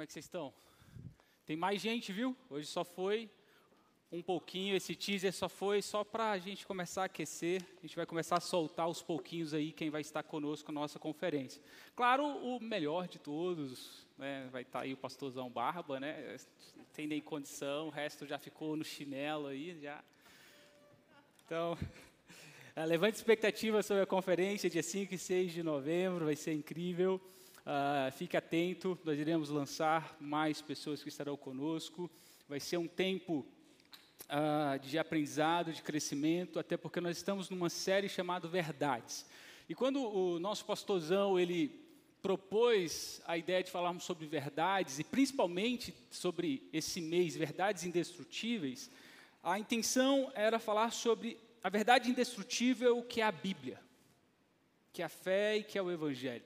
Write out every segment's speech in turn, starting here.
Como é que vocês estão? Tem mais gente, viu? Hoje só foi um pouquinho, esse teaser só foi só para a gente começar a aquecer. A gente vai começar a soltar aos pouquinhos aí quem vai estar conosco na nossa conferência. Claro, o melhor de todos, né, vai estar aí o pastorzão Barba, né? Não tem nem condição, o resto já ficou no chinelo aí, já. Então, levante expectativa sobre a conferência dia 5 e 6 de novembro, vai ser incrível. Uh, fique atento, nós iremos lançar mais pessoas que estarão conosco. Vai ser um tempo uh, de aprendizado, de crescimento, até porque nós estamos numa série chamada Verdades. E quando o nosso pastorzão ele propôs a ideia de falarmos sobre verdades e principalmente sobre esse mês verdades indestrutíveis, a intenção era falar sobre a verdade indestrutível que é a Bíblia, que é a fé e que é o Evangelho.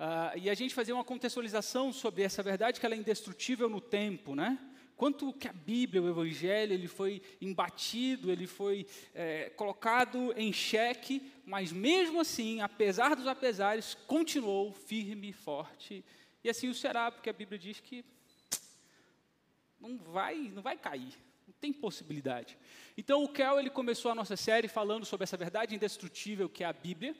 Uh, e a gente fazer uma contextualização sobre essa verdade que ela é indestrutível no tempo, né? Quanto que a Bíblia, o Evangelho, ele foi embatido, ele foi é, colocado em xeque, mas mesmo assim, apesar dos apesares, continuou firme e forte. E assim o será, porque a Bíblia diz que não vai, não vai cair, não tem possibilidade. Então o Kel ele começou a nossa série falando sobre essa verdade indestrutível que é a Bíblia.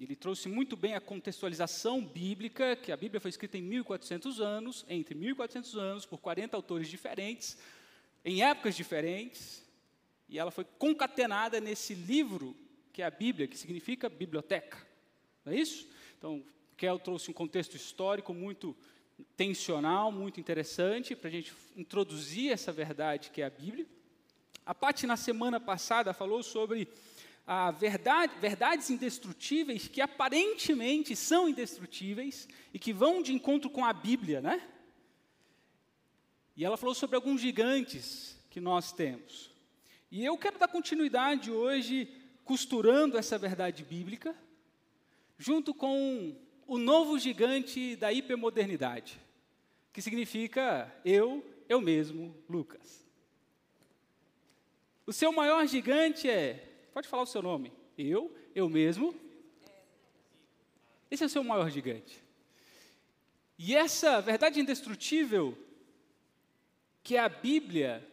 Ele trouxe muito bem a contextualização bíblica, que a Bíblia foi escrita em 1400 anos, entre 1400 anos, por 40 autores diferentes, em épocas diferentes, e ela foi concatenada nesse livro que é a Bíblia, que significa biblioteca. Não é isso? Então, Kel trouxe um contexto histórico muito tensional, muito interessante, para a gente introduzir essa verdade que é a Bíblia. A Paty, na semana passada, falou sobre ah, verdade, verdades indestrutíveis que aparentemente são indestrutíveis e que vão de encontro com a Bíblia, né? E ela falou sobre alguns gigantes que nós temos. E eu quero dar continuidade hoje costurando essa verdade bíblica junto com o novo gigante da hipermodernidade, que significa eu, eu mesmo, Lucas. O seu maior gigante é Pode falar o seu nome. Eu, eu mesmo. Esse é o seu maior gigante. E essa verdade indestrutível, que é a Bíblia,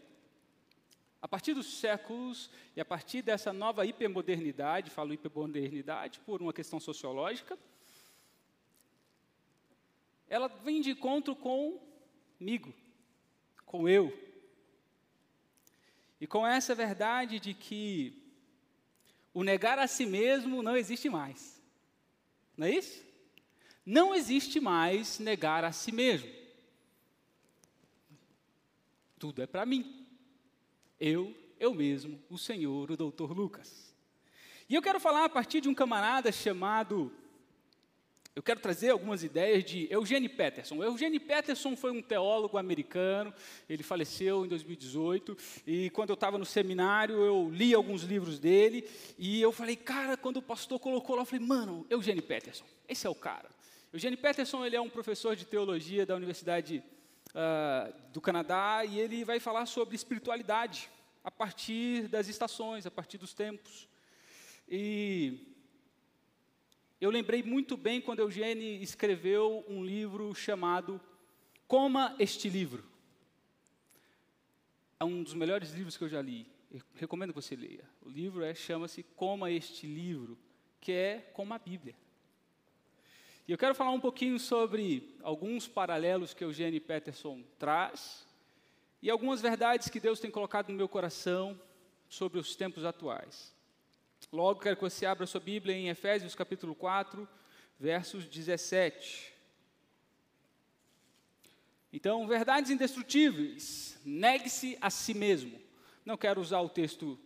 a partir dos séculos e a partir dessa nova hipermodernidade, falo hipermodernidade por uma questão sociológica, ela vem de encontro comigo, com eu. E com essa verdade de que o negar a si mesmo não existe mais. Não é isso? Não existe mais negar a si mesmo. Tudo é para mim. Eu, eu mesmo, o Senhor, o doutor Lucas. E eu quero falar a partir de um camarada chamado eu quero trazer algumas ideias de Eugene Peterson. Eugene Peterson foi um teólogo americano, ele faleceu em 2018, e quando eu estava no seminário, eu li alguns livros dele, e eu falei, cara, quando o pastor colocou lá, eu falei, mano, Eugene Peterson, esse é o cara. Eugene Peterson, ele é um professor de teologia da Universidade uh, do Canadá, e ele vai falar sobre espiritualidade, a partir das estações, a partir dos tempos. E eu lembrei muito bem quando Eugênio escreveu um livro chamado Coma este livro. É um dos melhores livros que eu já li. Eu recomendo que você leia. O livro é, chama-se Coma este livro, que é como a Bíblia. E eu quero falar um pouquinho sobre alguns paralelos que Eugênio Peterson traz e algumas verdades que Deus tem colocado no meu coração sobre os tempos atuais. Logo, quero que você abra sua Bíblia em Efésios capítulo 4, versos 17. Então, verdades indestrutíveis, negue-se a si mesmo. Não quero usar o texto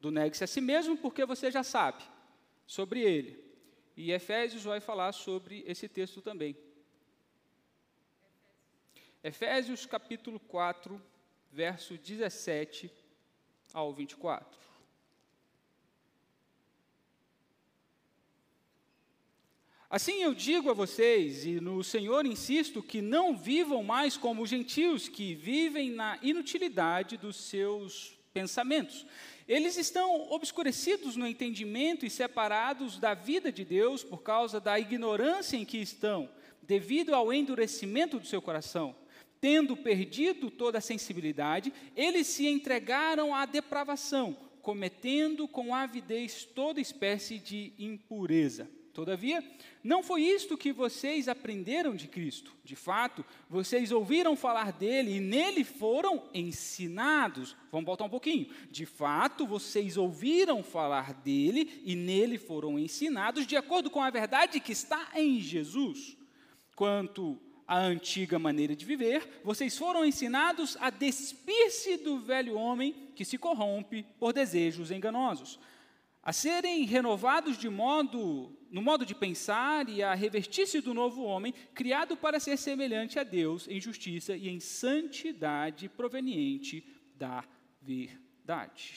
do negue-se a si mesmo, porque você já sabe sobre ele. E Efésios vai falar sobre esse texto também. Efésios capítulo 4, verso 17 ao 24. Assim eu digo a vocês, e no Senhor insisto, que não vivam mais como os gentios, que vivem na inutilidade dos seus pensamentos. Eles estão obscurecidos no entendimento e separados da vida de Deus por causa da ignorância em que estão, devido ao endurecimento do seu coração. Tendo perdido toda a sensibilidade, eles se entregaram à depravação, cometendo com avidez toda espécie de impureza. Todavia, não foi isto que vocês aprenderam de Cristo. De fato, vocês ouviram falar dele e nele foram ensinados. Vamos voltar um pouquinho. De fato, vocês ouviram falar dele e nele foram ensinados, de acordo com a verdade que está em Jesus. Quanto à antiga maneira de viver, vocês foram ensinados a despir-se do velho homem que se corrompe por desejos enganosos a serem renovados de modo, no modo de pensar e a revestir-se do novo homem, criado para ser semelhante a Deus em justiça e em santidade proveniente da verdade.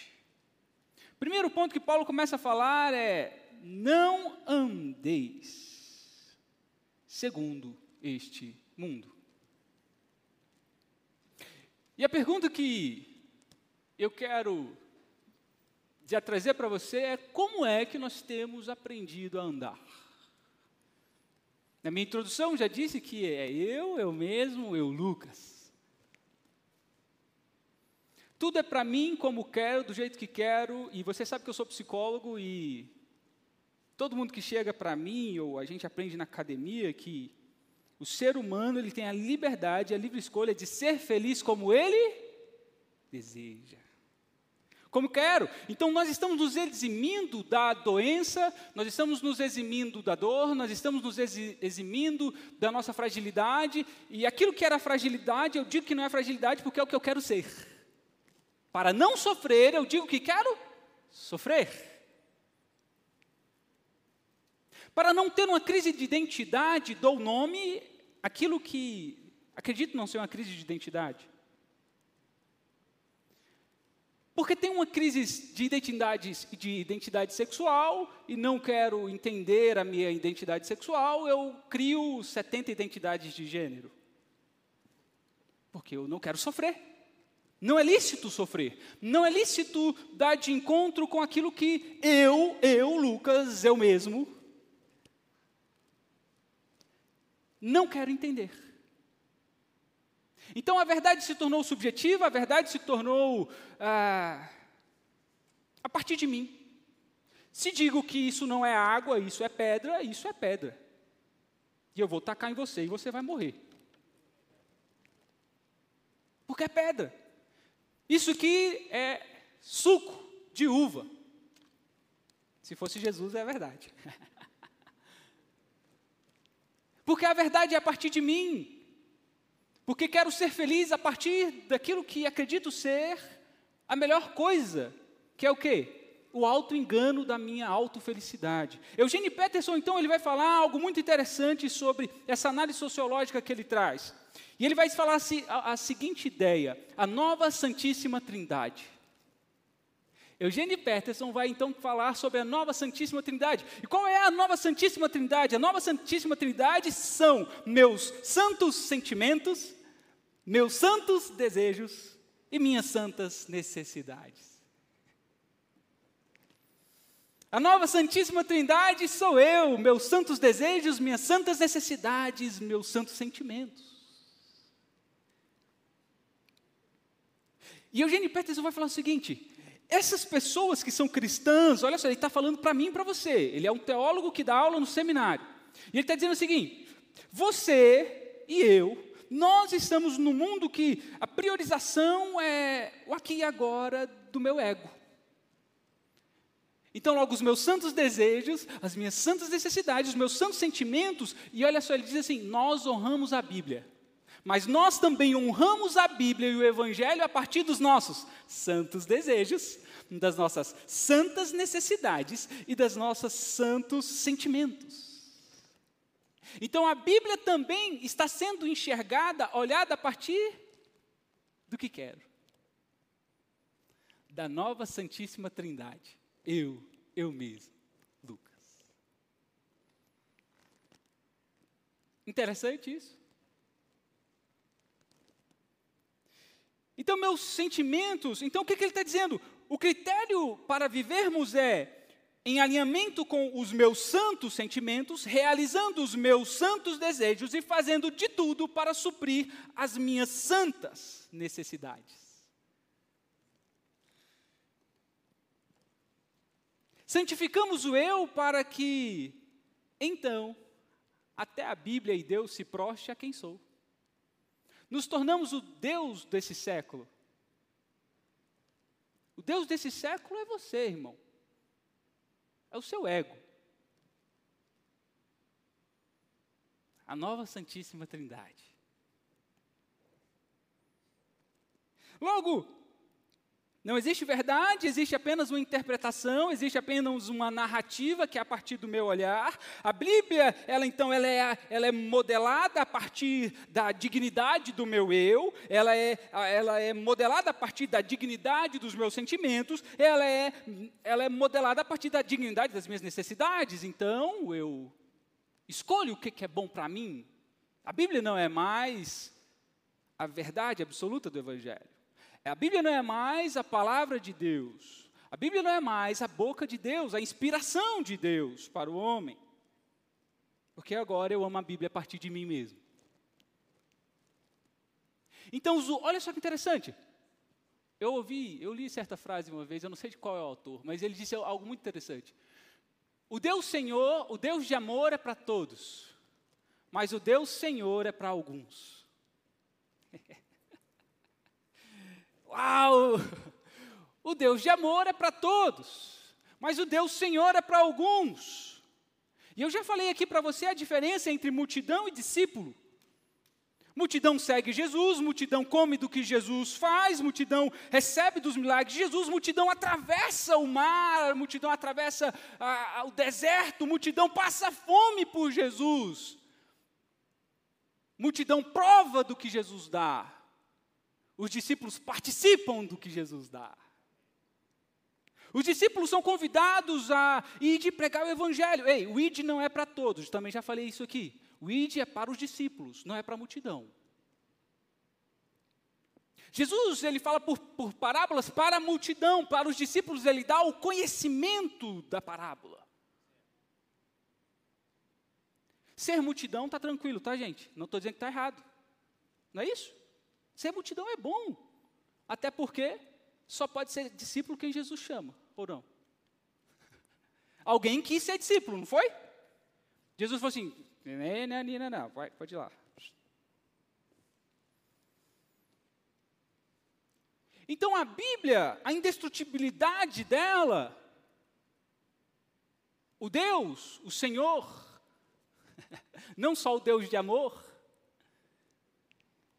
Primeiro ponto que Paulo começa a falar é: não andeis segundo este mundo. E a pergunta que eu quero de trazer para você é como é que nós temos aprendido a andar. Na minha introdução já disse que é eu, eu mesmo, eu, Lucas. Tudo é para mim como quero, do jeito que quero, e você sabe que eu sou psicólogo e todo mundo que chega para mim, ou a gente aprende na academia, que o ser humano ele tem a liberdade, a livre escolha de ser feliz como ele deseja como quero. Então nós estamos nos eximindo da doença, nós estamos nos eximindo da dor, nós estamos nos eximindo da nossa fragilidade, e aquilo que era fragilidade, eu digo que não é fragilidade porque é o que eu quero ser. Para não sofrer, eu digo que quero sofrer. Para não ter uma crise de identidade, dou nome aquilo que acredito não ser uma crise de identidade. Porque tem uma crise de identidade, de identidade sexual e não quero entender a minha identidade sexual, eu crio 70 identidades de gênero. Porque eu não quero sofrer. Não é lícito sofrer. Não é lícito dar de encontro com aquilo que eu, eu, Lucas, eu mesmo, não quero entender. Então a verdade se tornou subjetiva, a verdade se tornou ah, a partir de mim. Se digo que isso não é água, isso é pedra, isso é pedra. E eu vou tacar em você e você vai morrer. Porque é pedra. Isso aqui é suco de uva. Se fosse Jesus, é verdade. Porque a verdade é a partir de mim porque quero ser feliz a partir daquilo que acredito ser a melhor coisa, que é o quê? O auto-engano da minha autofelicidade. Eugênio Peterson, então, ele vai falar algo muito interessante sobre essa análise sociológica que ele traz. E ele vai falar a, a seguinte ideia: a nova Santíssima Trindade. Eugênio Peterson vai então falar sobre a nova Santíssima Trindade. E qual é a nova Santíssima Trindade? A nova Santíssima Trindade são meus santos sentimentos, meus santos desejos e minhas santas necessidades. A nova Santíssima Trindade sou eu, meus santos desejos, minhas santas necessidades, meus santos sentimentos. E Eugênio Peterson vai falar o seguinte: essas pessoas que são cristãs, olha só, ele está falando para mim e para você. Ele é um teólogo que dá aula no seminário. E ele está dizendo o seguinte: você e eu nós estamos num mundo que a priorização é o aqui e agora do meu ego. Então, logo, os meus santos desejos, as minhas santas necessidades, os meus santos sentimentos, e olha só, ele diz assim: nós honramos a Bíblia, mas nós também honramos a Bíblia e o Evangelho a partir dos nossos santos desejos, das nossas santas necessidades e das nossos santos sentimentos. Então a Bíblia também está sendo enxergada, olhada a partir do que quero. Da nova Santíssima Trindade. Eu, eu mesmo, Lucas. Interessante isso. Então, meus sentimentos, então o que, que ele está dizendo? O critério para vivermos é em alinhamento com os meus santos sentimentos, realizando os meus santos desejos e fazendo de tudo para suprir as minhas santas necessidades. Santificamos o eu para que, então, até a Bíblia e Deus se proste a quem sou. Nos tornamos o Deus desse século. O Deus desse século é você, irmão. É o seu ego. A nova Santíssima Trindade. Logo, não existe verdade, existe apenas uma interpretação, existe apenas uma narrativa que é a partir do meu olhar. A Bíblia, ela então, ela é, ela é modelada a partir da dignidade do meu eu, ela é, ela é modelada a partir da dignidade dos meus sentimentos, ela é, ela é modelada a partir da dignidade das minhas necessidades. Então, eu escolho o que é bom para mim. A Bíblia não é mais a verdade absoluta do Evangelho. A Bíblia não é mais a palavra de Deus. A Bíblia não é mais a boca de Deus, a inspiração de Deus para o homem. Porque agora eu amo a Bíblia a partir de mim mesmo. Então, olha só que interessante. Eu ouvi, eu li certa frase uma vez, eu não sei de qual é o autor, mas ele disse algo muito interessante. O Deus Senhor, o Deus de amor é para todos, mas o Deus Senhor é para alguns. Uau! O Deus de amor é para todos, mas o Deus Senhor é para alguns. E eu já falei aqui para você a diferença entre multidão e discípulo. Multidão segue Jesus, multidão come do que Jesus faz, multidão recebe dos milagres de Jesus, multidão atravessa o mar, multidão atravessa o deserto, multidão passa fome por Jesus. Multidão prova do que Jesus dá. Os discípulos participam do que Jesus dá. Os discípulos são convidados a ir de pregar o evangelho. Ei, o id não é para todos, também já falei isso aqui. O id é para os discípulos, não é para a multidão. Jesus, ele fala por, por parábolas para a multidão, para os discípulos ele dá o conhecimento da parábola. Ser multidão está tranquilo, tá gente? Não estou dizendo que está errado. Não é isso? Ser multidão é bom. Até porque só pode ser discípulo quem Jesus chama, ou não? Alguém quis ser discípulo, não foi? Jesus falou assim: não, não, não, não, vai, pode ir lá. Então a Bíblia, a indestrutibilidade dela, o Deus, o Senhor, não só o Deus de amor,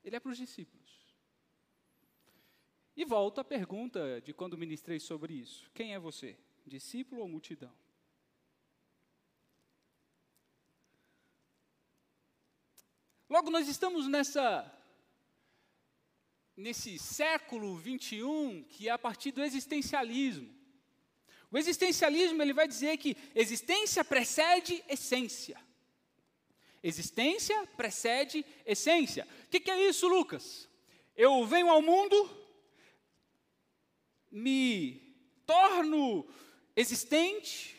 ele é para os discípulos. E volto à pergunta de quando ministrei sobre isso: quem é você, discípulo ou multidão? Logo, nós estamos nessa nesse século 21 que é a partir do existencialismo. O existencialismo ele vai dizer que existência precede essência. Existência precede essência. O que, que é isso, Lucas? Eu venho ao mundo, me torno existente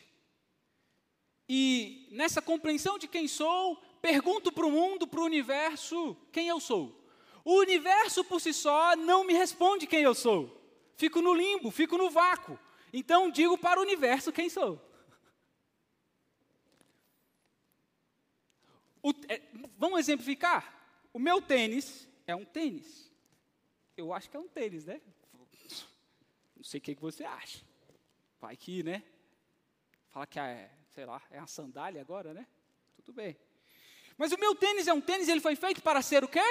e nessa compreensão de quem sou, pergunto para o mundo, para o universo, quem eu sou. O universo por si só não me responde quem eu sou. Fico no limbo, fico no vácuo. Então digo para o universo quem sou. O, é, vamos exemplificar? O meu tênis é um tênis. Eu acho que é um tênis, né? Não sei o que, que você acha. Vai que, né? Fala que é, sei lá, é uma sandália agora, né? Tudo bem. Mas o meu tênis é um tênis, ele foi feito para ser o quê?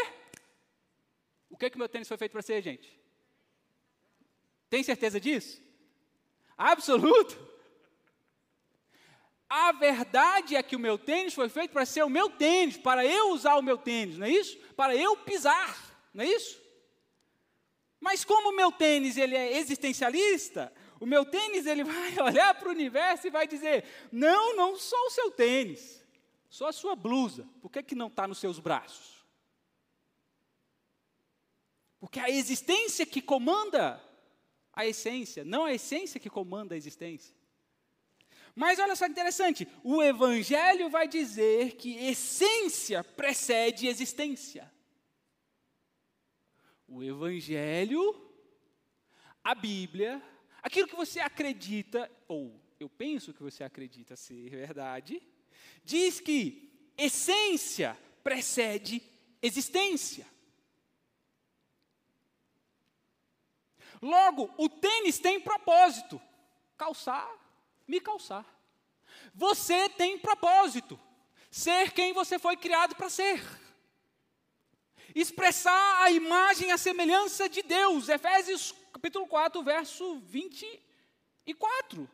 O que que o meu tênis foi feito para ser, gente? Tem certeza disso? Absoluto. A verdade é que o meu tênis foi feito para ser o meu tênis, para eu usar o meu tênis, não é isso? Para eu pisar, não é isso? Mas como o meu tênis ele é existencialista, o meu tênis ele vai olhar para o universo e vai dizer: não, não sou o seu tênis, sou a sua blusa. Por que, que não está nos seus braços? Porque a existência que comanda a essência, não a essência que comanda a existência. Mas olha só que interessante, o Evangelho vai dizer que essência precede existência. O Evangelho, a Bíblia, aquilo que você acredita, ou eu penso que você acredita ser verdade, diz que essência precede existência. Logo, o tênis tem propósito: calçar, me calçar. Você tem propósito: ser quem você foi criado para ser. Expressar a imagem a semelhança de Deus. Efésios capítulo 4, verso 24.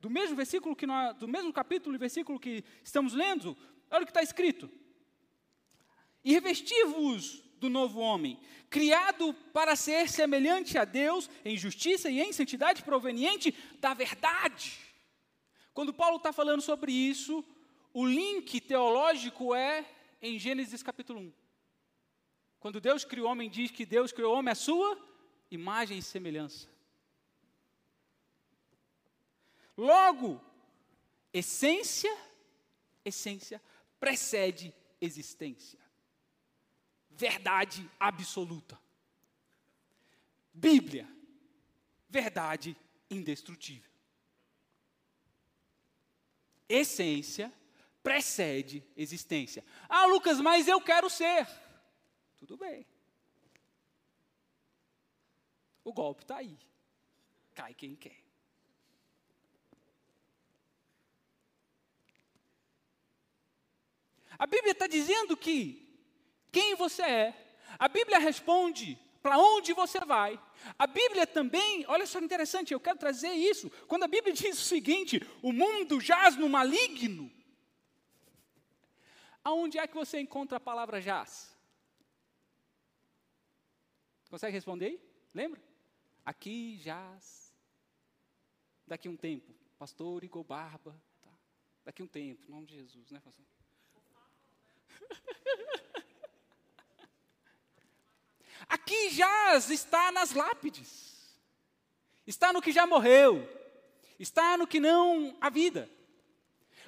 Do mesmo versículo que nós, do mesmo capítulo e versículo que estamos lendo, olha o que está escrito. E revesti-vos do novo homem, criado para ser semelhante a Deus em justiça e em santidade proveniente da verdade. Quando Paulo está falando sobre isso, o link teológico é em Gênesis capítulo 1. Quando Deus criou o homem, diz que Deus criou o homem à sua imagem e semelhança. Logo, essência, essência precede existência verdade absoluta. Bíblia, verdade indestrutível. Essência precede existência. Ah, Lucas, mas eu quero ser. Tudo bem. O golpe está aí. Cai quem quer. A Bíblia está dizendo que quem você é. A Bíblia responde para onde você vai. A Bíblia também, olha só que interessante, eu quero trazer isso. Quando a Bíblia diz o seguinte: o mundo jaz no maligno. Aonde é que você encontra a palavra jaz? Consegue responder aí? Lembra? Aqui jaz. Daqui um tempo, pastor Igor Barba. Tá. Daqui um tempo, em nome de Jesus, né, pastor? Aqui jaz está nas lápides, está no que já morreu, está no que não há vida.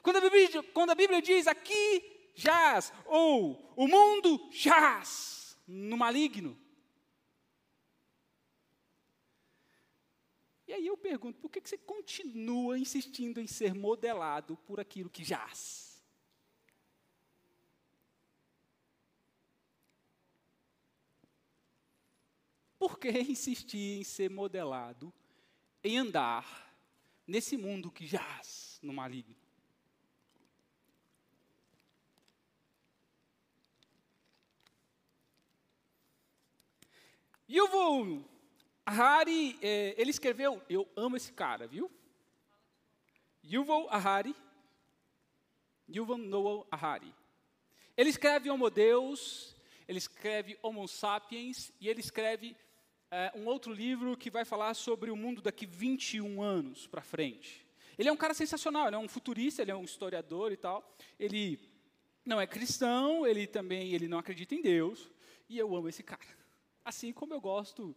Quando a Bíblia, quando a Bíblia diz aqui jaz, ou o mundo jaz no maligno. E aí eu pergunto, por que você continua insistindo em ser modelado por aquilo que jaz? Por que insistir em ser modelado, em andar nesse mundo que jaz no maligno? Yuval Harari, é, ele escreveu, eu amo esse cara, viu? Yuval Harari, Yuval Noah Harari. Ele escreve Homo Deus, ele escreve Homo Sapiens e ele escreve é, um outro livro que vai falar sobre o mundo daqui 21 anos para frente. Ele é um cara sensacional, ele é um futurista, ele é um historiador e tal. Ele não é cristão, ele também ele não acredita em Deus, e eu amo esse cara. Assim como eu gosto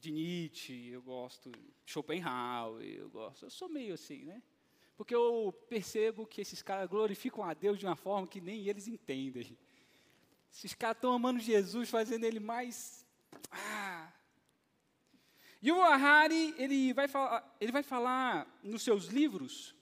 de Nietzsche, eu gosto de Schopenhauer, eu gosto, eu sou meio assim, né? Porque eu percebo que esses caras glorificam a Deus de uma forma que nem eles entendem. Esses caras estão amando Jesus, fazendo ele mais. Ah, e o Harari, ele vai, falar, ele vai falar nos seus livros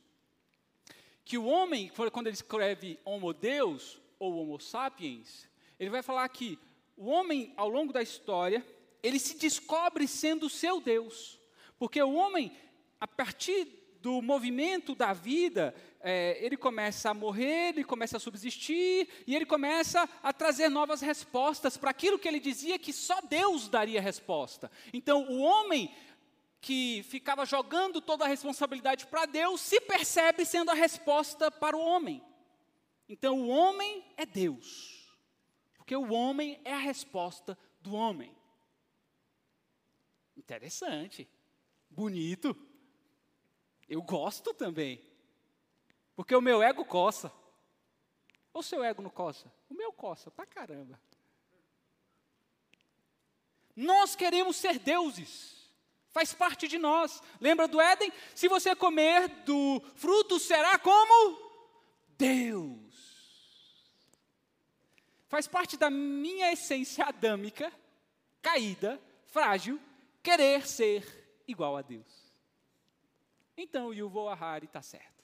que o homem, quando ele escreve Homo Deus ou Homo Sapiens, ele vai falar que o homem, ao longo da história, ele se descobre sendo seu Deus. Porque o homem, a partir do movimento da vida, é, ele começa a morrer, ele começa a subsistir, e ele começa a trazer novas respostas para aquilo que ele dizia que só Deus daria resposta. Então, o homem que ficava jogando toda a responsabilidade para Deus se percebe sendo a resposta para o homem. Então, o homem é Deus, porque o homem é a resposta do homem. Interessante, bonito. Eu gosto também. Porque o meu ego coça. Ou seu ego não coça? O meu coça, pra caramba. Nós queremos ser deuses. Faz parte de nós. Lembra do Éden? Se você comer do fruto, será como Deus. Faz parte da minha essência adâmica, caída, frágil, querer ser igual a Deus. Então, o Yuval Harari está certo.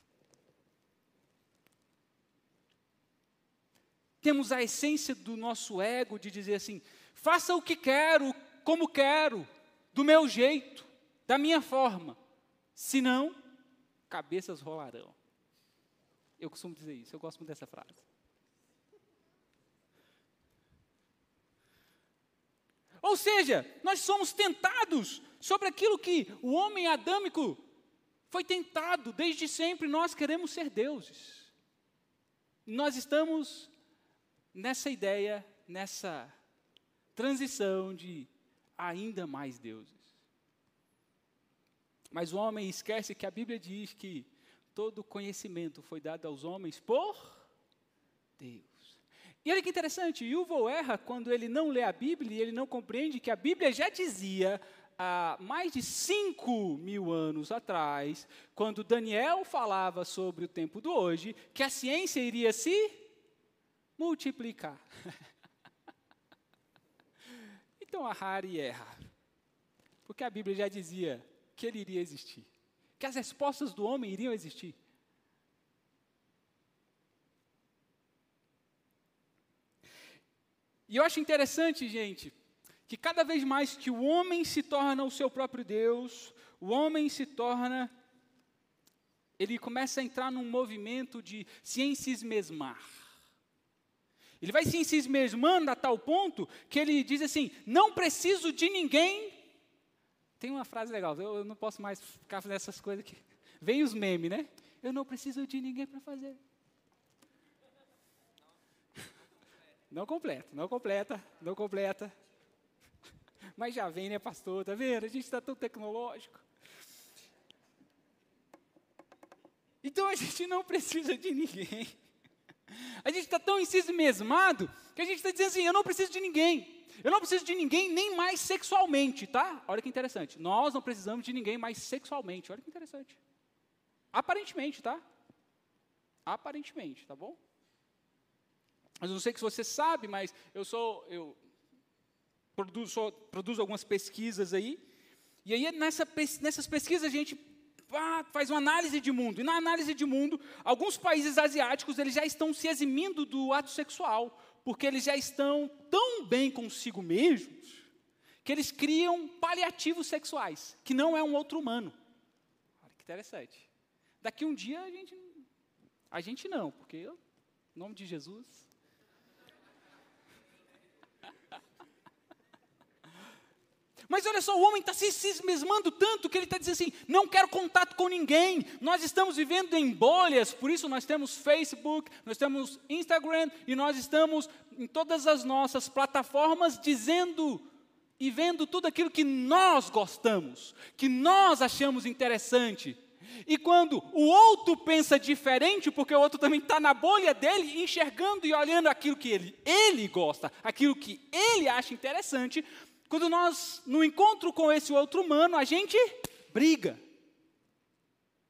Temos a essência do nosso ego de dizer assim: faça o que quero, como quero, do meu jeito, da minha forma. Senão, cabeças rolarão. Eu costumo dizer isso, eu gosto muito dessa frase. Ou seja, nós somos tentados sobre aquilo que o homem adâmico foi tentado desde sempre. Nós queremos ser deuses. Nós estamos nessa ideia, nessa transição de ainda mais deuses. Mas o homem esquece que a Bíblia diz que todo conhecimento foi dado aos homens por Deus. E olha que interessante, Yuval erra quando ele não lê a Bíblia e ele não compreende que a Bíblia já dizia há mais de cinco mil anos atrás, quando Daniel falava sobre o tempo do hoje, que a ciência iria se multiplicar. então a Harry erra, porque a Bíblia já dizia que ele iria existir, que as respostas do homem iriam existir. E eu acho interessante, gente, que cada vez mais que o homem se torna o seu próprio Deus, o homem se torna, ele começa a entrar num movimento de se ensismesmar. Ele vai se ensismesmando a tal ponto que ele diz assim: não preciso de ninguém tem uma frase legal, eu, eu não posso mais ficar fazendo essas coisas aqui. Vem os memes, né? Eu não preciso de ninguém para fazer. Não completa, não completa, não completa. Mas já vem, né, pastor? Tá vendo? A gente está tão tecnológico. Então a gente não precisa de ninguém. A gente está tão mesmado que a gente está dizendo assim: eu não preciso de ninguém. Eu não preciso de ninguém nem mais sexualmente, tá? Olha que interessante. Nós não precisamos de ninguém mais sexualmente. Olha que interessante. Aparentemente, tá? Aparentemente, tá bom? Mas não sei se você sabe, mas eu sou eu produzo, sou, produzo algumas pesquisas aí. E aí nessa, nessas pesquisas a gente faz uma análise de mundo. E na análise de mundo, alguns países asiáticos eles já estão se eximindo do ato sexual porque eles já estão tão bem consigo mesmos, que eles criam paliativos sexuais, que não é um outro humano. Olha que interessante. Daqui um dia a gente. A gente não, porque, em nome de Jesus, Mas olha só, o homem está se cismando tanto que ele está dizendo assim: não quero contato com ninguém. Nós estamos vivendo em bolhas, por isso nós temos Facebook, nós temos Instagram e nós estamos em todas as nossas plataformas dizendo e vendo tudo aquilo que nós gostamos, que nós achamos interessante. E quando o outro pensa diferente, porque o outro também está na bolha dele, enxergando e olhando aquilo que ele, ele gosta, aquilo que ele acha interessante, quando nós, no encontro com esse outro humano, a gente briga.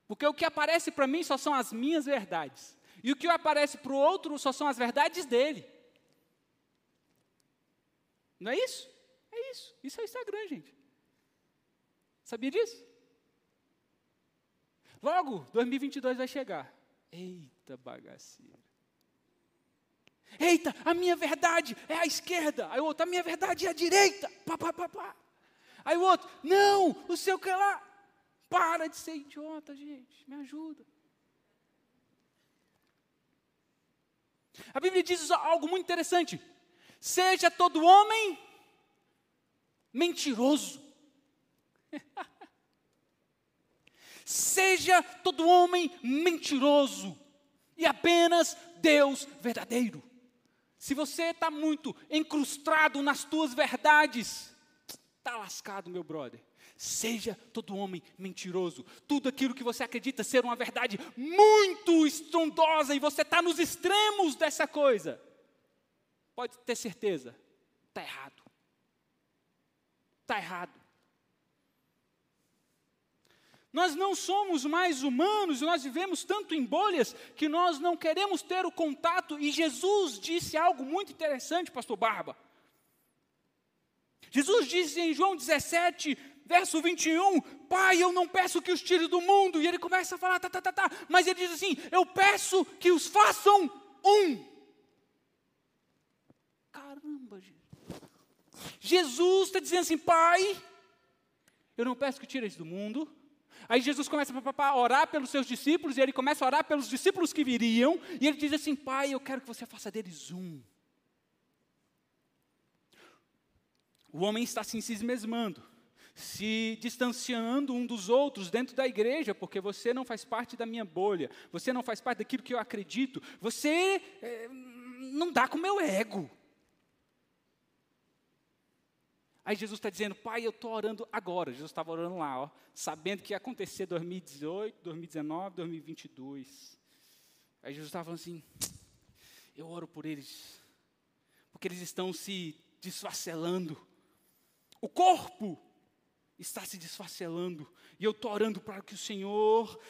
Porque o que aparece para mim só são as minhas verdades. E o que aparece para o outro só são as verdades dele. Não é isso? É isso. Isso é o Instagram, gente. Sabia disso? Logo, 2022 vai chegar. Eita bagaceira. Eita, a minha verdade é a esquerda. Aí o outro, a minha verdade é a direita. Pá, pá, pá, pá. Aí o outro, não, o seu que lá. Para de ser idiota, gente. Me ajuda. A Bíblia diz algo muito interessante. Seja todo homem mentiroso. Seja todo homem mentiroso e apenas Deus verdadeiro. Se você está muito encrustado nas tuas verdades, está lascado, meu brother. Seja todo homem mentiroso. Tudo aquilo que você acredita ser uma verdade muito estrondosa e você está nos extremos dessa coisa, pode ter certeza, está errado. Está errado. Nós não somos mais humanos, nós vivemos tanto em bolhas que nós não queremos ter o contato. E Jesus disse algo muito interessante, pastor Barba. Jesus disse em João 17, verso 21, Pai, eu não peço que os tire do mundo. E ele começa a falar, tá, tá, tá, tá. Mas ele diz assim: Eu peço que os façam um. Caramba, Jesus. Jesus está dizendo assim, Pai, eu não peço que tire eles do mundo, Aí Jesus começa a orar pelos seus discípulos, e ele começa a orar pelos discípulos que viriam, e ele diz assim: Pai, eu quero que você faça deles um. O homem está assim se esmesmando, se distanciando um dos outros dentro da igreja, porque você não faz parte da minha bolha, você não faz parte daquilo que eu acredito, você é, não dá com o meu ego. Aí Jesus está dizendo, Pai, eu estou orando agora. Jesus estava orando lá, ó, sabendo que ia acontecer 2018, 2019, 2022. Aí Jesus estava falando assim: Eu oro por eles, porque eles estão se desfacelando. O corpo está se desfacelando. E eu estou orando para que o Senhor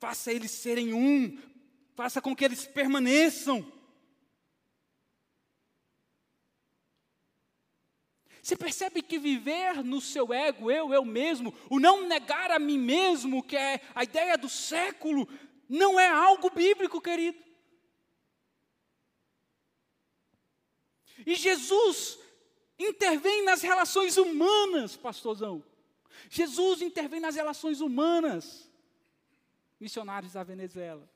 faça eles serem um, faça com que eles permaneçam. Você percebe que viver no seu ego, eu, eu mesmo, o não negar a mim mesmo, que é a ideia do século, não é algo bíblico, querido. E Jesus intervém nas relações humanas, pastorzão. Jesus intervém nas relações humanas. Missionários da Venezuela.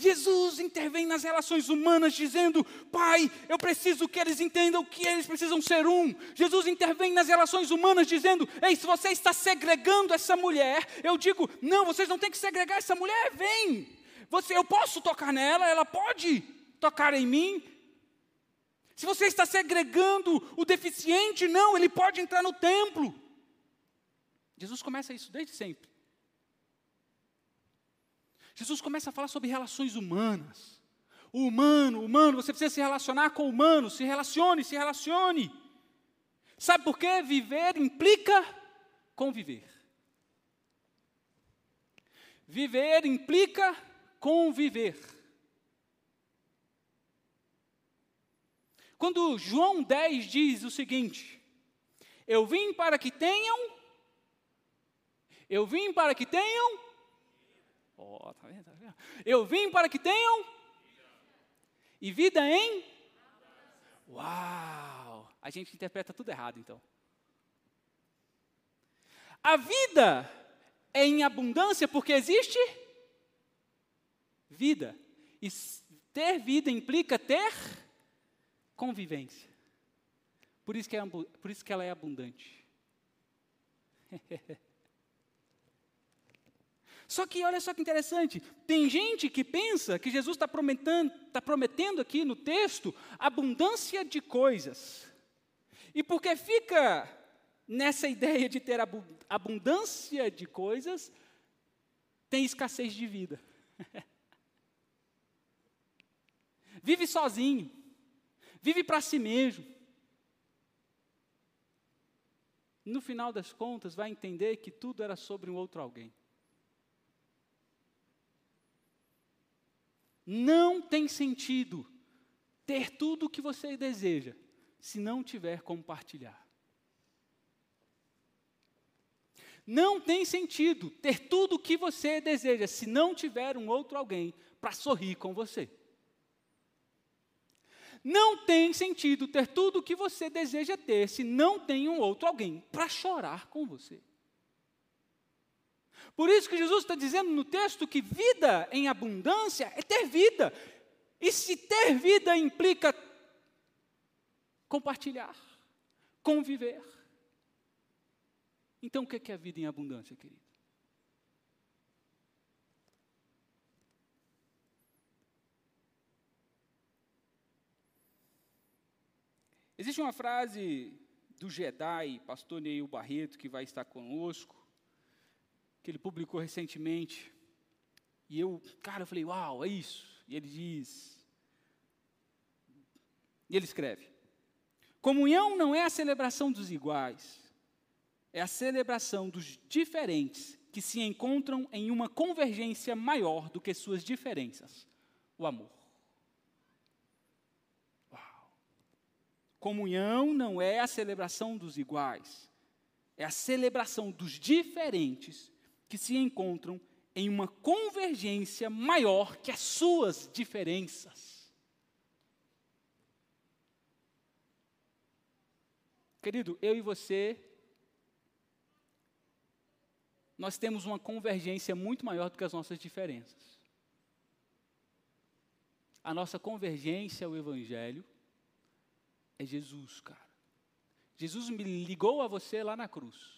Jesus intervém nas relações humanas, dizendo: Pai, eu preciso que eles entendam que eles precisam ser um. Jesus intervém nas relações humanas, dizendo: Ei, se você está segregando essa mulher, eu digo: Não, vocês não têm que segregar essa mulher, vem. Você, eu posso tocar nela, ela pode tocar em mim. Se você está segregando o deficiente, não, ele pode entrar no templo. Jesus começa isso desde sempre. Jesus começa a falar sobre relações humanas. O humano, humano, você precisa se relacionar com o humano, se relacione, se relacione. Sabe por quê? Viver implica conviver. Viver implica conviver. Quando João 10 diz o seguinte: Eu vim para que tenham, eu vim para que tenham Oh, tá vendo, tá vendo? Eu vim para que tenham e vida em Uau! A gente interpreta tudo errado, então. A vida é em abundância porque existe vida. E ter vida implica ter convivência. Por isso que, é, por isso que ela é abundante. Só que olha só que interessante, tem gente que pensa que Jesus está prometendo, tá prometendo aqui no texto abundância de coisas. E porque fica nessa ideia de ter abundância de coisas, tem escassez de vida. vive sozinho, vive para si mesmo. No final das contas, vai entender que tudo era sobre um outro alguém. Não tem sentido ter tudo o que você deseja se não tiver como partilhar. Não tem sentido ter tudo o que você deseja se não tiver um outro alguém para sorrir com você. Não tem sentido ter tudo o que você deseja ter se não tem um outro alguém para chorar com você. Por isso que Jesus está dizendo no texto que vida em abundância é ter vida. E se ter vida implica compartilhar, conviver. Então o que é a vida em abundância, querido? Existe uma frase do Jedi, pastor Neil Barreto, que vai estar conosco, que ele publicou recentemente. E eu, cara, eu falei, uau, é isso. E ele diz. E ele escreve: Comunhão não é a celebração dos iguais, é a celebração dos diferentes que se encontram em uma convergência maior do que suas diferenças o amor. Uau. Comunhão não é a celebração dos iguais, é a celebração dos diferentes que se encontram em uma convergência maior que as suas diferenças. Querido, eu e você, nós temos uma convergência muito maior do que as nossas diferenças. A nossa convergência ao Evangelho é Jesus, cara. Jesus me ligou a você lá na cruz.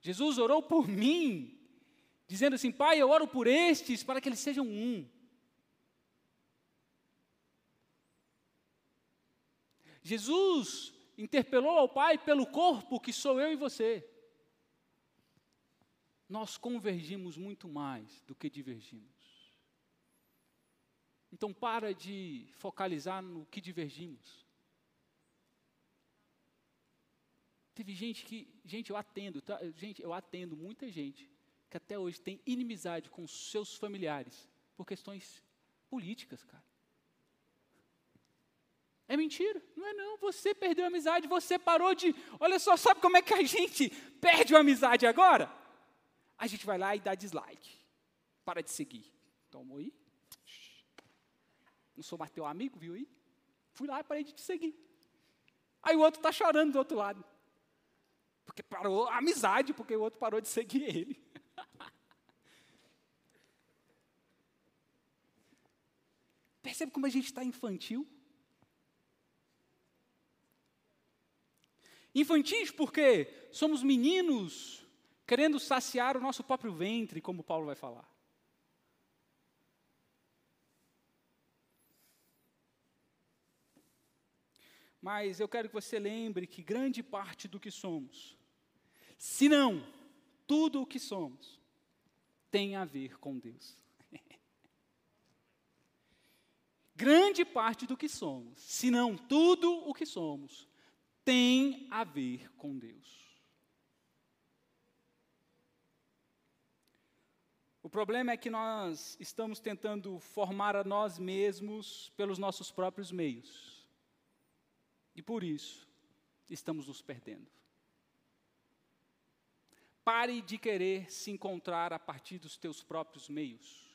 Jesus orou por mim, dizendo assim: Pai, eu oro por estes para que eles sejam um. Jesus interpelou ao Pai pelo corpo que sou eu e você. Nós convergimos muito mais do que divergimos. Então para de focalizar no que divergimos. Teve gente que, gente, eu atendo, tá? gente, eu atendo muita gente que até hoje tem inimizade com seus familiares por questões políticas, cara. É mentira, não é não. Você perdeu a amizade, você parou de. Olha só, sabe como é que a gente perde a amizade agora? A gente vai lá e dá dislike. Para de seguir. Tomou aí? Não sou mais teu amigo, viu aí? Fui lá e parei de te seguir. Aí o outro está chorando do outro lado. Porque parou a amizade, porque o outro parou de seguir ele. Percebe como a gente está infantil? Infantis porque somos meninos querendo saciar o nosso próprio ventre, como Paulo vai falar. Mas eu quero que você lembre que grande parte do que somos, se não tudo o que somos, tem a ver com Deus. grande parte do que somos, se não tudo o que somos, tem a ver com Deus. O problema é que nós estamos tentando formar a nós mesmos pelos nossos próprios meios. E por isso, estamos nos perdendo. Pare de querer se encontrar a partir dos teus próprios meios.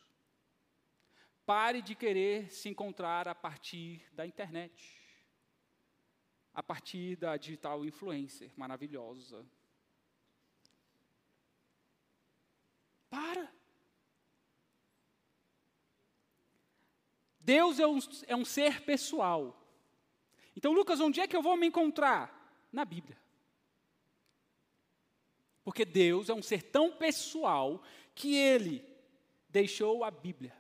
Pare de querer se encontrar a partir da internet. A partir da digital influencer maravilhosa. Para. Deus é um, é um ser pessoal. Então, Lucas, onde é que eu vou me encontrar? Na Bíblia. Porque Deus é um ser tão pessoal que ele deixou a Bíblia.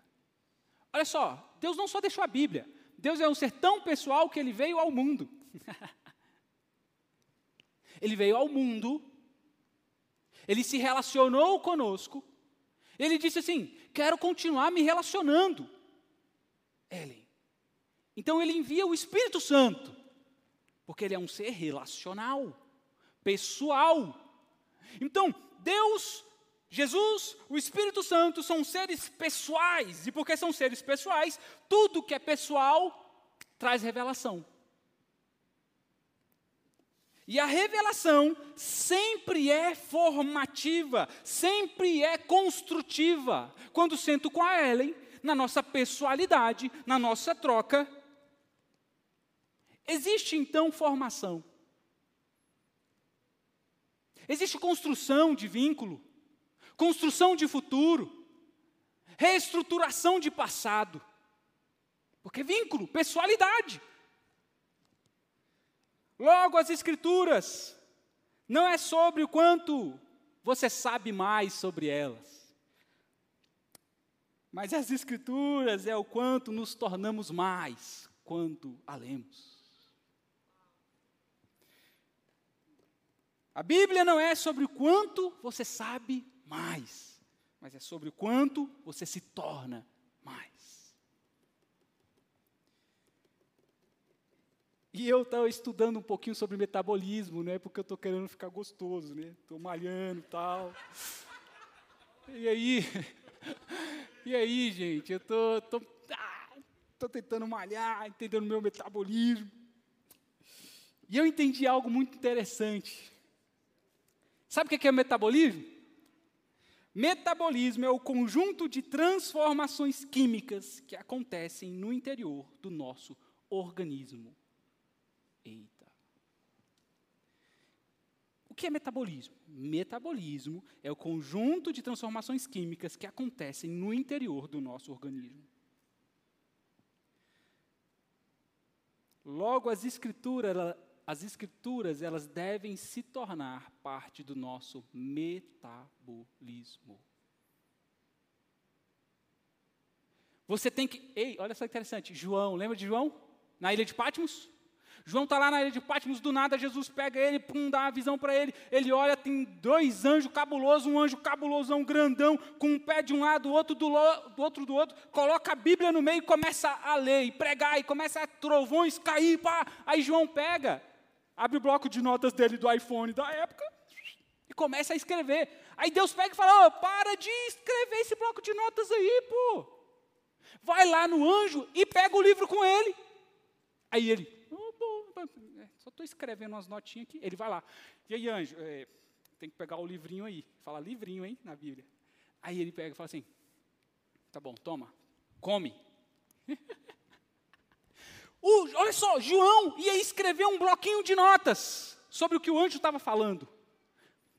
Olha só, Deus não só deixou a Bíblia, Deus é um ser tão pessoal que ele veio ao mundo. ele veio ao mundo, ele se relacionou conosco, ele disse assim: quero continuar me relacionando. Ellen, então ele envia o Espírito Santo, porque ele é um ser relacional, pessoal. Então, Deus, Jesus, o Espírito Santo são seres pessoais, e porque são seres pessoais, tudo que é pessoal traz revelação. E a revelação sempre é formativa, sempre é construtiva. Quando sento com a Ellen, na nossa pessoalidade, na nossa troca, Existe então formação. Existe construção de vínculo, construção de futuro, reestruturação de passado. Porque vínculo, pessoalidade. Logo, as Escrituras não é sobre o quanto você sabe mais sobre elas, mas as Escrituras é o quanto nos tornamos mais quando a lemos. A Bíblia não é sobre o quanto você sabe mais, mas é sobre o quanto você se torna mais. E eu estava estudando um pouquinho sobre metabolismo, né? Porque eu estou querendo ficar gostoso, né? Estou malhando e tal. E aí, e aí, gente, eu tô, tô, ah, tô tentando malhar, entendendo meu metabolismo. E eu entendi algo muito interessante. Sabe o que é metabolismo? Metabolismo é o conjunto de transformações químicas que acontecem no interior do nosso organismo. Eita. O que é metabolismo? Metabolismo é o conjunto de transformações químicas que acontecem no interior do nosso organismo. Logo, as escrituras, as escrituras, elas devem se tornar parte do nosso metabolismo. Você tem que. Ei, olha só que interessante. João, lembra de João? Na ilha de Patmos? João está lá na ilha de Patmos, do nada Jesus pega ele, pum, dá uma visão para ele. Ele olha, tem dois anjos cabulosos, um anjo cabulosão grandão, com um pé de um lado, outro do, do outro do outro, coloca a Bíblia no meio e começa a ler, e pregar, e começa a trovões cair, pá. Aí João pega, abre o bloco de notas dele do iPhone da época, e começa a escrever. Aí Deus pega e fala: oh, para de escrever esse bloco de notas aí, pô. Vai lá no anjo e pega o livro com ele. Aí ele, é, só estou escrevendo umas notinhas aqui. Ele vai lá. E aí, anjo, é, tem que pegar o livrinho aí. Fala livrinho, hein, na Bíblia. Aí ele pega e fala assim: tá bom, toma, come. o, olha só, João ia escrever um bloquinho de notas sobre o que o anjo estava falando.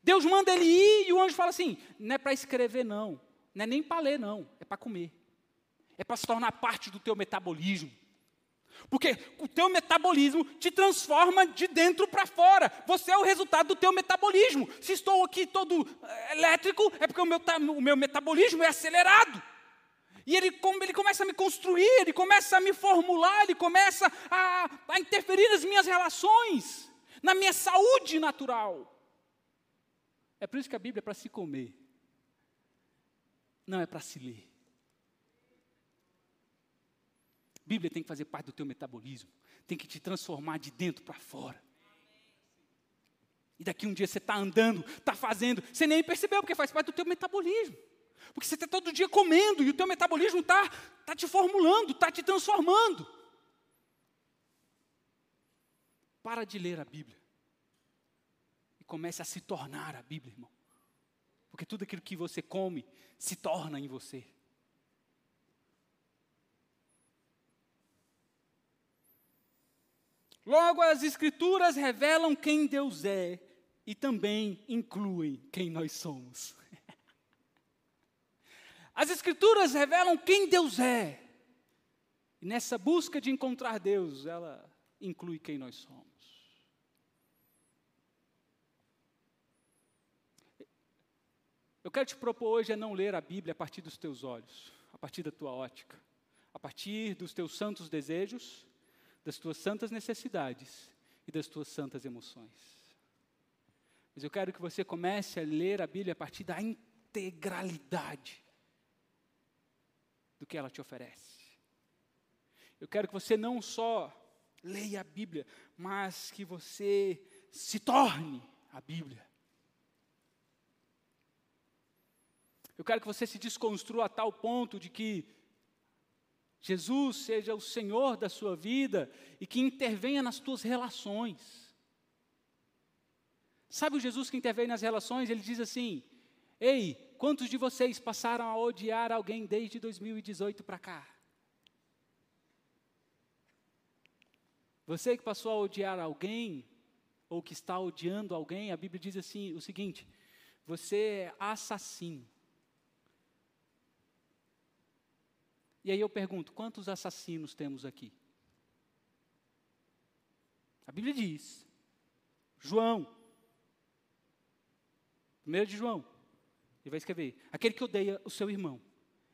Deus manda ele ir e o anjo fala assim: não é para escrever, não. Não é nem para ler, não. É para comer. É para se tornar parte do teu metabolismo. Porque o teu metabolismo te transforma de dentro para fora. Você é o resultado do teu metabolismo. Se estou aqui todo eh, elétrico, é porque o meu, o meu metabolismo é acelerado. E ele, ele começa a me construir, ele começa a me formular, ele começa a, a interferir nas minhas relações, na minha saúde natural. É por isso que a Bíblia é para se comer, não é para se ler. Bíblia tem que fazer parte do teu metabolismo, tem que te transformar de dentro para fora. E daqui um dia você está andando, está fazendo, você nem percebeu, porque faz parte do teu metabolismo. Porque você está todo dia comendo e o teu metabolismo está tá te formulando, está te transformando. Para de ler a Bíblia. E comece a se tornar a Bíblia, irmão. Porque tudo aquilo que você come se torna em você. Logo, as Escrituras revelam quem Deus é e também incluem quem nós somos. As Escrituras revelam quem Deus é. E nessa busca de encontrar Deus, ela inclui quem nós somos. Eu quero te propor hoje a não ler a Bíblia a partir dos teus olhos, a partir da tua ótica, a partir dos teus santos desejos das tuas santas necessidades e das tuas santas emoções. Mas eu quero que você comece a ler a Bíblia a partir da integralidade do que ela te oferece. Eu quero que você não só leia a Bíblia, mas que você se torne a Bíblia. Eu quero que você se desconstrua a tal ponto de que Jesus seja o Senhor da sua vida e que intervenha nas tuas relações. Sabe o Jesus que intervém nas relações? Ele diz assim: Ei, quantos de vocês passaram a odiar alguém desde 2018 para cá? Você que passou a odiar alguém, ou que está odiando alguém, a Bíblia diz assim: o seguinte, você é assassino. E aí eu pergunto: quantos assassinos temos aqui? A Bíblia diz, João, primeiro de João, ele vai escrever: aquele que odeia o seu irmão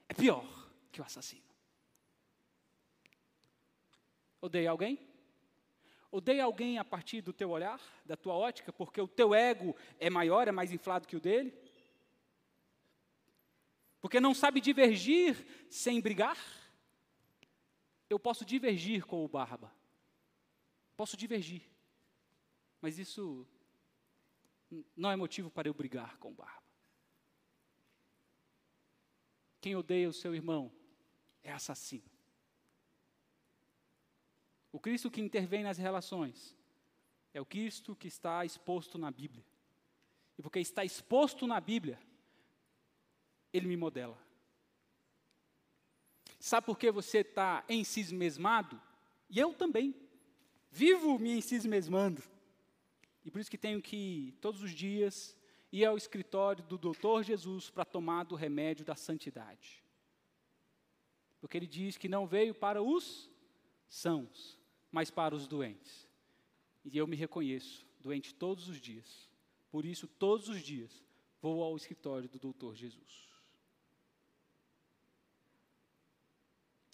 é pior que o assassino. Odeia alguém? Odeia alguém a partir do teu olhar, da tua ótica, porque o teu ego é maior, é mais inflado que o dele? Porque não sabe divergir sem brigar? Eu posso divergir com o Barba. Posso divergir. Mas isso não é motivo para eu brigar com barba. Quem odeia o seu irmão é assassino. O Cristo que intervém nas relações é o Cristo que está exposto na Bíblia. E porque está exposto na Bíblia, ele me modela. Sabe por que você está encismesmado? E eu também. Vivo me encismesmando. E por isso que tenho que, todos os dias, ir ao escritório do doutor Jesus para tomar do remédio da santidade. Porque ele diz que não veio para os sãos, mas para os doentes. E eu me reconheço doente todos os dias. Por isso, todos os dias, vou ao escritório do doutor Jesus.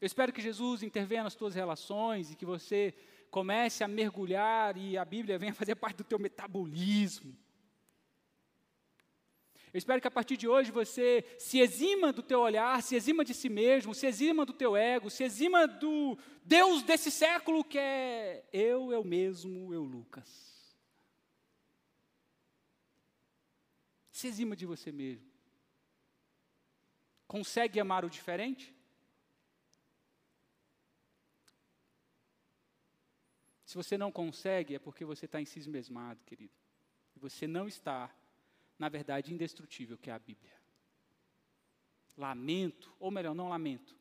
Eu espero que Jesus intervenha nas tuas relações e que você comece a mergulhar e a Bíblia venha fazer parte do teu metabolismo. Eu espero que a partir de hoje você se exima do teu olhar, se exima de si mesmo, se exima do teu ego, se exima do Deus desse século que é eu, eu mesmo, eu Lucas. Se exima de você mesmo. Consegue amar o diferente? Se você não consegue, é porque você está encismesmado, querido. E você não está, na verdade, indestrutível, que é a Bíblia. Lamento, ou melhor, não lamento.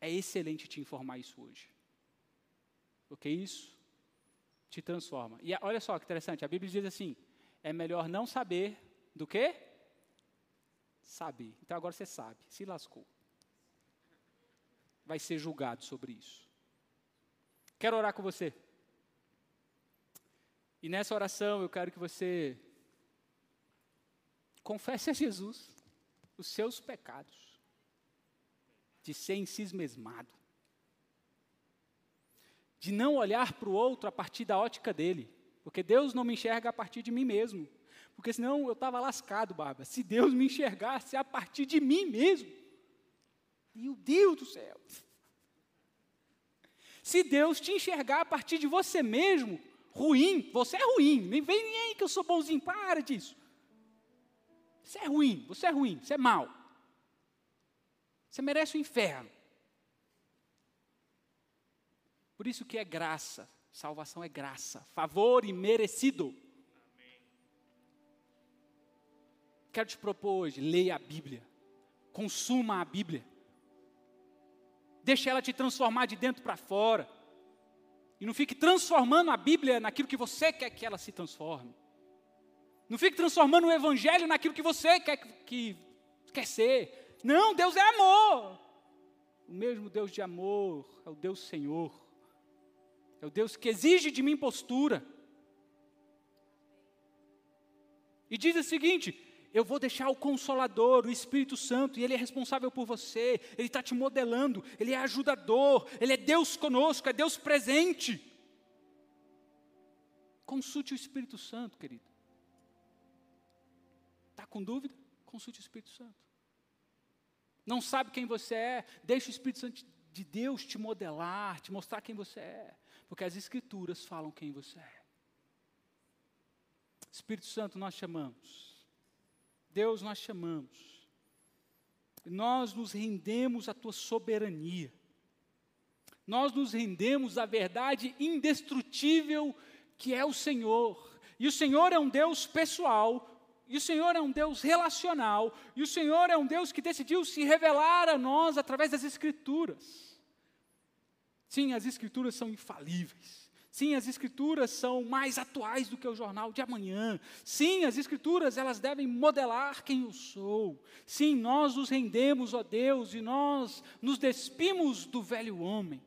É excelente te informar isso hoje. Porque isso te transforma. E olha só que interessante, a Bíblia diz assim: é melhor não saber do que saber. Então agora você sabe, se lascou. Vai ser julgado sobre isso. Quero orar com você. E nessa oração eu quero que você confesse a Jesus os seus pecados, de ser em si mesmado, de não olhar para o outro a partir da ótica dele, porque Deus não me enxerga a partir de mim mesmo, porque senão eu estava lascado, Bárbara. Se Deus me enxergasse a partir de mim mesmo, meu Deus do céu. Se Deus te enxergar a partir de você mesmo, ruim, você é ruim. Nem vem nem que eu sou bonzinho, para disso. Você é ruim, você é ruim, você é mau. Você merece o inferno. Por isso que é graça, salvação é graça, favor e merecido. Quero te propor hoje, leia a Bíblia, consuma a Bíblia, deixe ela te transformar de dentro para fora. E não fique transformando a Bíblia naquilo que você quer que ela se transforme. Não fique transformando o Evangelho naquilo que você quer que quer ser. Não, Deus é amor. O mesmo Deus de amor é o Deus Senhor. É o Deus que exige de mim postura. E diz o seguinte: eu vou deixar o Consolador, o Espírito Santo, e Ele é responsável por você, Ele está te modelando, Ele é ajudador, Ele é Deus conosco, é Deus presente. Consulte o Espírito Santo, querido. Com dúvida? Consulte o Espírito Santo. Não sabe quem você é? Deixe o Espírito Santo de Deus te modelar, te mostrar quem você é, porque as Escrituras falam quem você é. Espírito Santo, nós chamamos Deus, nós chamamos. Nós nos rendemos à tua soberania. Nós nos rendemos à verdade indestrutível que é o Senhor. E o Senhor é um Deus pessoal, e o Senhor é um Deus relacional, e o Senhor é um Deus que decidiu se revelar a nós através das Escrituras. Sim, as Escrituras são infalíveis. Sim, as escrituras são mais atuais do que o jornal de amanhã. Sim, as escrituras elas devem modelar quem eu sou. Sim, nós nos rendemos a Deus e nós nos despimos do velho homem.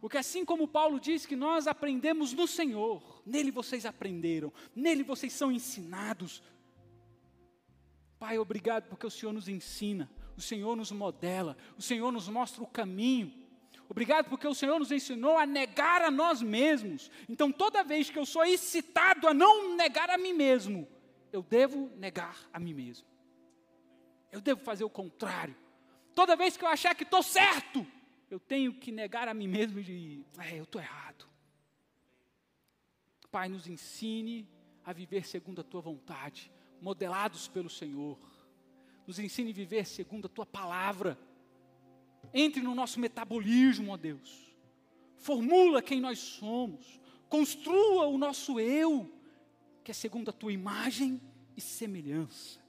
Porque assim como Paulo diz que nós aprendemos no Senhor, nele vocês aprenderam, nele vocês são ensinados. Pai, obrigado porque o Senhor nos ensina, o Senhor nos modela, o Senhor nos mostra o caminho. Obrigado porque o Senhor nos ensinou a negar a nós mesmos. Então, toda vez que eu sou excitado a não negar a mim mesmo, eu devo negar a mim mesmo. Eu devo fazer o contrário. Toda vez que eu achar que estou certo, eu tenho que negar a mim mesmo de, é, eu estou errado. Pai, nos ensine a viver segundo a tua vontade, modelados pelo Senhor. Nos ensine a viver segundo a tua palavra. Entre no nosso metabolismo, ó Deus. Formula quem nós somos. Construa o nosso eu, que é segundo a tua imagem e semelhança.